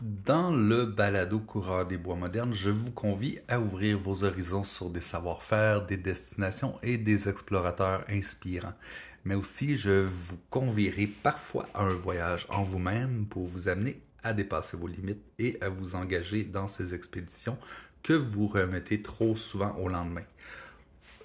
Dans le balado coureur des bois modernes, je vous convie à ouvrir vos horizons sur des savoir-faire, des destinations et des explorateurs inspirants. Mais aussi, je vous convierai parfois à un voyage en vous-même pour vous amener à dépasser vos limites et à vous engager dans ces expéditions que vous remettez trop souvent au lendemain.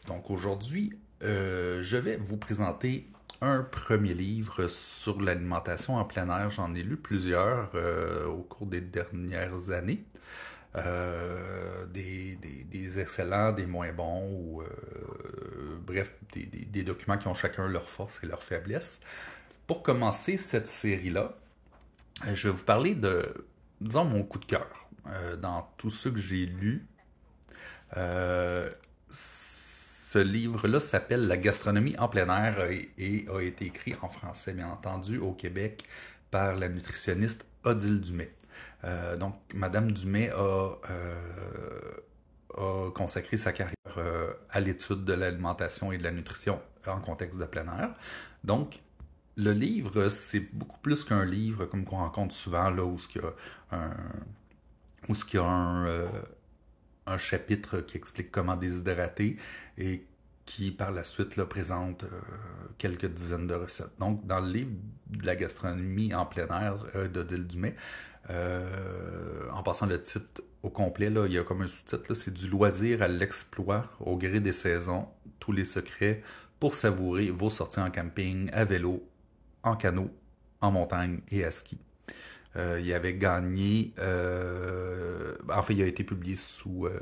Donc aujourd'hui, euh, je vais vous présenter un premier livre sur l'alimentation en plein air. J'en ai lu plusieurs euh, au cours des dernières années. Euh, des, excellents, des moins bons, ou euh, bref, des, des, documents qui ont chacun leur force et leur faiblesse. Pour commencer cette série-là, je vais vous parler de, disons, mon coup de cœur dans tout ce que j'ai lu ce livre-là s'appelle La gastronomie en plein air et, a été écrit en français, bien entendu, au Québec par la nutritionniste Odile Dumais. Euh, donc, Madame Dumais a, euh, consacré sa carrière euh, à l'étude de l'alimentation et de la nutrition en contexte de plein air. Donc, le livre, c'est beaucoup plus qu'un livre comme qu'on rencontre souvent, là, où il y a un, où il y a un, un chapitre qui explique comment déshydrater et qui par la suite présente euh, quelques dizaines de recettes. Donc, dans le livre de la gastronomie en plein air euh, d'Odile Dumais, euh, en passant le titre au complet, il y a comme un sous-titre, c'est du loisir à l'exploit au gré des saisons, tous les secrets pour savourer vos sorties en camping, à vélo, en canot, en montagne et à ski. Euh, il avait gagné, en fait, il a été publié sous euh,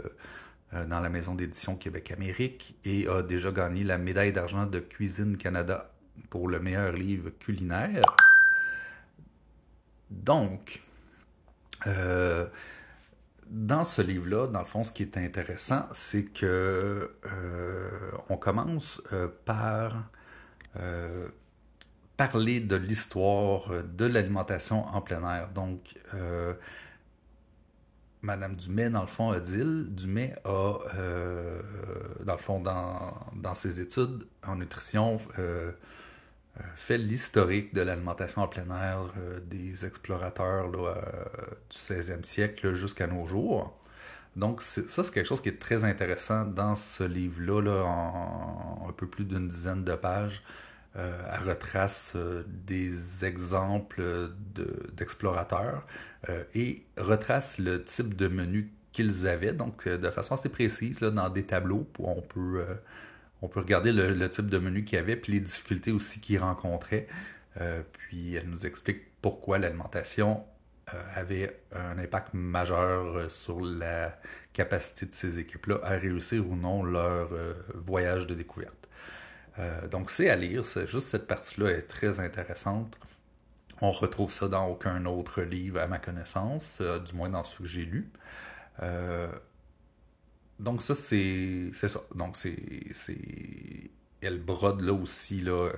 dans la maison d'édition Québec-Amérique et a déjà gagné la médaille d'argent de Cuisine Canada pour le meilleur livre culinaire. Donc, dans ce livre-là, dans le fond, ce qui est intéressant, c'est que on commence par parler de l'histoire euh, de l'alimentation en plein air. Donc, euh, Madame Dumais, dans le fond, Odile Dumais a, euh, dans le fond, dans, ses études en nutrition, fait l'historique de l'alimentation en plein air des explorateurs du 16e siècle jusqu'à nos jours. Donc, ça, c'est quelque chose qui est très intéressant dans ce livre-là, en, un peu plus d'une dizaine de pages. Euh, elle retrace euh, des exemples d'explorateurs euh, et retrace le type de menu qu'ils avaient, donc de façon assez précise, dans des tableaux où on peut, regarder le, type de menu qu'ils avaient, puis les difficultés aussi qu'ils rencontraient. puis elle nous explique pourquoi l'alimentation avait un impact majeur sur la capacité de ces équipes-là à réussir ou non leur voyage de découverte. Euh, donc c'est à lire, juste cette partie-là est très intéressante. On retrouve ça dans aucun autre livre à ma connaissance, euh, du moins dans ceux que j'ai lus. Euh, donc ça c'est ça. Donc c'est elle brode là aussi là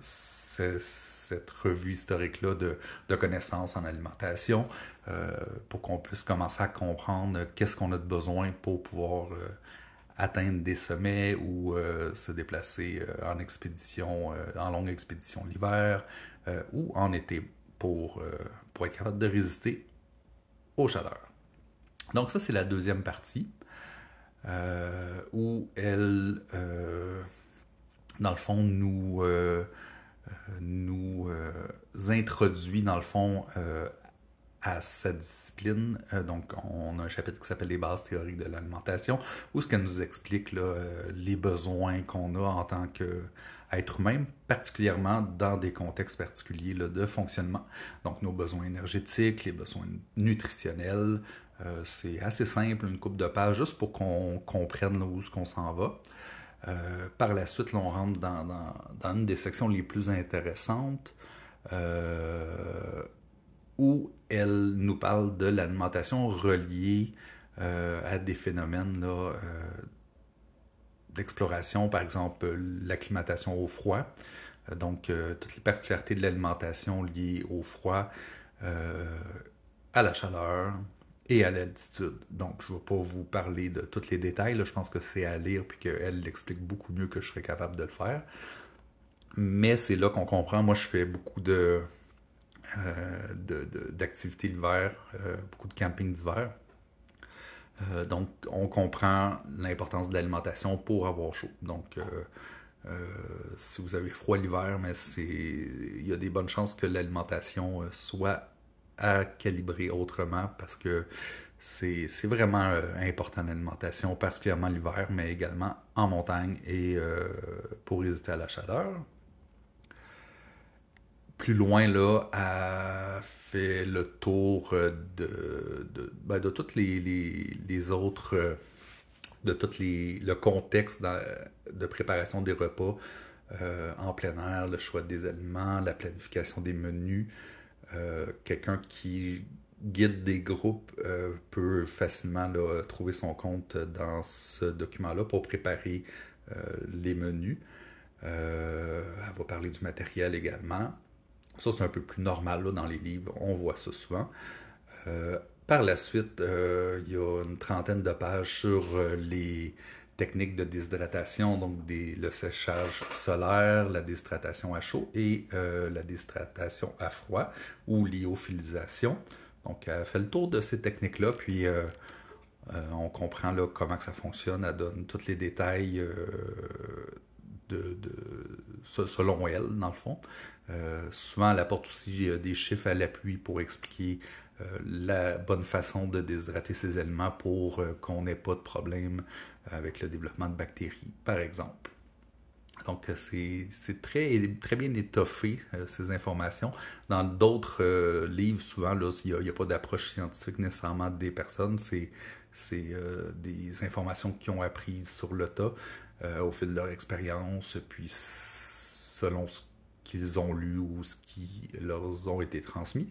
cette revue historique là de, de connaissances en alimentation pour qu'on puisse commencer à comprendre qu'est-ce qu'on a de besoin pour pouvoir atteindre des sommets ou euh, se déplacer euh, en expédition, euh, en longue expédition l'hiver ou en été pour, pour être capable de résister aux chaleurs. Donc ça, c'est la deuxième partie où elle, dans le fond, nous, nous introduit, dans le fond, à sa discipline. Euh, donc, on a un chapitre qui s'appelle Les bases théoriques de l'alimentation, où ce qu'elle nous explique là, euh, les besoins qu'on a en tant qu'être humain, particulièrement dans des contextes particuliers là, de fonctionnement. Donc, nos besoins énergétiques, les besoins nutritionnels. Euh, c'est assez simple, une coupe de pages, juste pour qu'on comprenne où ce qu'on s'en va. par la suite, on rentre dans, une des sections les plus intéressantes. Où elle nous parle de l'alimentation reliée euh, à des phénomènes euh, d'exploration, par exemple l'acclimatation au froid. Euh, donc, toutes les particularités de l'alimentation liées au froid, à la chaleur et à l'altitude. Donc, je ne vais pas vous parler de tous les détails. Je pense que c'est à lire puis qu'elle l'explique beaucoup mieux que je serais capable de le faire. Mais c'est là qu'on comprend. Moi, je fais beaucoup de, d'activités l'hiver, beaucoup de camping d'hiver. donc, on comprend l'importance de l'alimentation pour avoir chaud. Donc, si vous avez froid l'hiver, mais il y a des bonnes chances que l'alimentation soit à calibrer autrement parce que c'est vraiment euh, important l'alimentation, particulièrement l'hiver, mais également en montagne et euh, pour résister à la chaleur. Plus loin, là, a fait le tour de, de, ben, de toutes les, les, autres, de tout les, le contexte de préparation des repas euh, en plein air, le choix des aliments, la planification des menus. Quelqu'un qui guide des groupes euh, peut facilement trouver son compte dans ce document-là pour préparer euh, les menus. Euh, elle va parler du matériel également. Ça, c'est un peu plus normal dans les livres. On voit ça souvent. par la suite, il y a une trentaine de pages sur les techniques de déshydratation, donc le séchage solaire, la déshydratation à chaud et la déshydratation à froid ou lyophilisation. Donc, elle fait le tour de ces techniques-là, puis euh, euh, on comprend là, comment que ça fonctionne. Elle donne tous les détails euh, de, selon elle, dans le fond. souvent, elle apporte aussi des chiffres à l'appui pour expliquer la bonne façon de déshydrater ces aliments pour qu'on n'ait pas de problème avec le développement de bactéries, par exemple. Donc, euh, c'est très, très bien étoffé, euh, ces informations. Dans d'autres euh, livres, souvent, il n'y a, pas d'approche scientifique nécessairement des personnes. C'est des informations qu'ils ont apprises sur le tas au fil de leur expérience, puis selon ce qu'ils ont lu ou ce qui leur ont été transmis.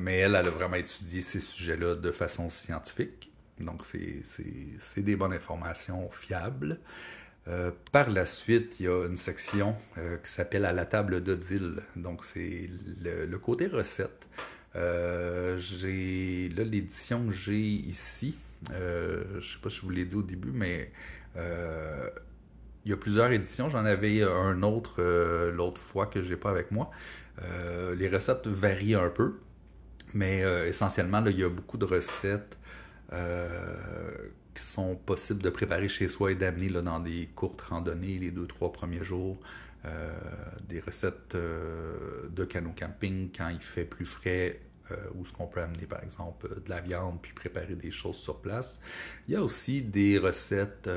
Mais elle, elle a vraiment étudié ces sujets-là de façon scientifique. Donc, c'est des bonnes informations fiables. Euh, par la suite, il y a une section euh, qui s'appelle À la table d'Odile. Donc, c'est le, côté recette. Euh, j'ai là l'édition que j'ai ici. je ne sais pas si je vous l'ai dit au début, mais il y a plusieurs éditions. J'en avais un autre l'autre fois que je n'ai pas avec moi. les recettes varient un peu, mais essentiellement, il y a beaucoup de recettes qui sont possibles de préparer chez soi et d'amener dans des courtes randonnées les deux, trois premiers jours. Euh, des recettes euh, de canot camping quand il fait plus frais, euh, ou ce qu'on peut amener par exemple de la viande puis préparer des choses sur place. Il y a aussi des recettes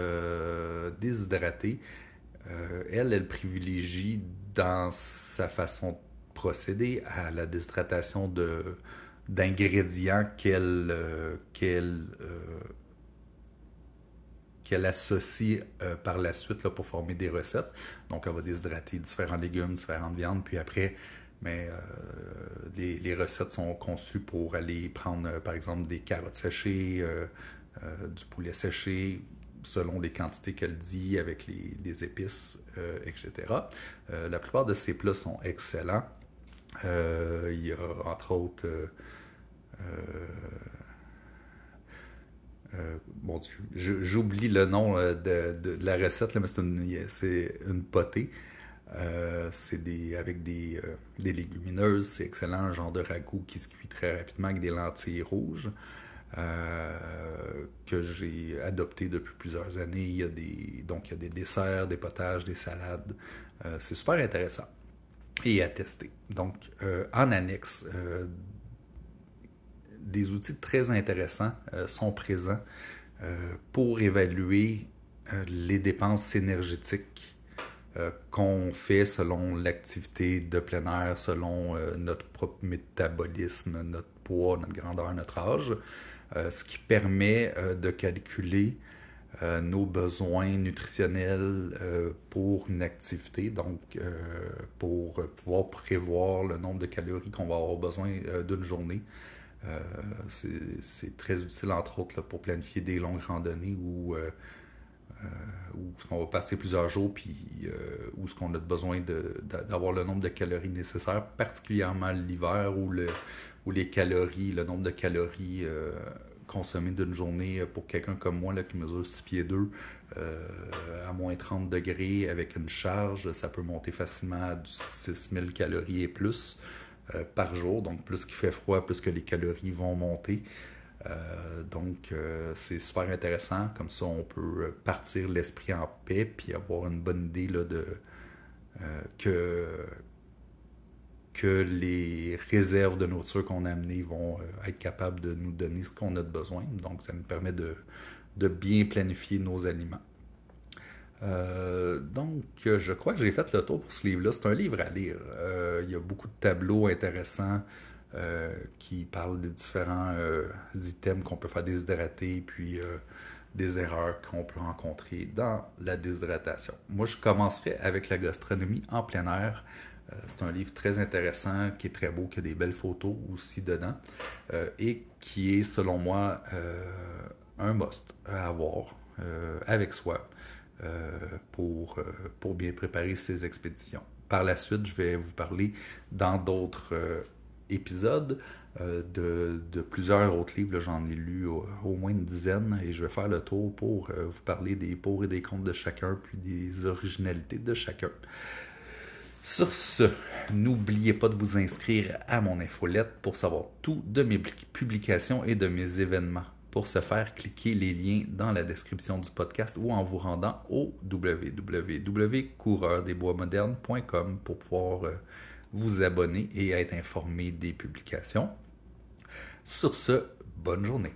déshydratées. elle, elle privilégie dans sa façon de procéder à la déshydratation de d'ingrédients qu'elle qu'elle qu'elle associe euh, par la suite là, pour former des recettes. Donc, elle va déshydrater différents légumes, différentes viandes, puis après, mais euh, les, recettes sont conçues pour aller prendre, euh, par exemple, des carottes séchées, du poulet séché, selon les quantités qu'elle dit, avec les, épices, etc. la plupart de ces plats sont excellents. il y a, entre autres, bon j'oublie le nom euh, de, la recette, là, mais c'est une, potée. Euh, c'est des, avec des, légumineuses, c'est excellent, un genre de ragoût qui se cuit très rapidement avec des lentilles rouges. que j'ai adopté depuis plusieurs années. Donc il y a des desserts, des potages, des salades. c'est super intéressant et à tester. Donc, en annexe des outils très intéressants euh, sont présents euh, pour évaluer euh, les dépenses énergétiques qu'on fait selon l'activité de plein air, selon notre propre métabolisme, notre poids, notre grandeur, notre âge, ce qui permet de calculer nos besoins nutritionnels pour une activité, donc pour pouvoir prévoir le nombre de calories qu'on va avoir besoin d'une journée. Euh, c'est très utile, entre autres, pour planifier des longues randonnées où, euh, euh, on va passer plusieurs jours, puis où ce qu'on a besoin d'avoir le nombre de calories nécessaires, particulièrement l'hiver où, le, les calories, le nombre de calories consommées d'une journée pour quelqu'un comme moi là, qui mesure 6 pieds 2 à moins 30 degrés avec une charge, ça peut monter facilement à du 6000 calories et plus. Par jour. Donc, plus qu'il fait froid, plus que les calories vont monter. donc, c'est super intéressant. Comme ça, on peut partir l'esprit en paix puis avoir une bonne idée de que que les réserves de nourriture qu'on a amenées vont euh, être capables de nous donner ce qu'on a de besoin. Donc, ça nous permet de, bien planifier nos aliments. Euh, donc, je crois que j'ai fait le tour pour ce livre-là. C'est un livre à lire. Euh, il y a beaucoup de tableaux intéressants qui parlent de différents items qu'on peut faire déshydrater, puis des erreurs qu'on peut rencontrer dans la déshydratation. Moi, je commencerai avec la gastronomie en plein air. Euh, c'est un livre très intéressant, qui est très beau, qui a des belles photos aussi dedans, euh, et qui est, selon moi, euh, un must à avoir avec soi pour, pour bien préparer ses expéditions. Par la suite, je vais vous parler dans d'autres épisodes de, de, plusieurs autres livres. J'en ai lu au, moins une dizaine et je vais faire le tour pour vous parler des pour et des contre de chacun, puis des originalités de chacun. Sur ce, n'oubliez pas de vous inscrire à mon infolette pour savoir tout de mes publications et de mes événements. Pour ce faire, cliquez les liens dans la description du podcast ou en vous rendant au www.coureurdesboismodernes.com pour pouvoir euh, vous abonner et être informé des publications. Sur ce, bonne journée.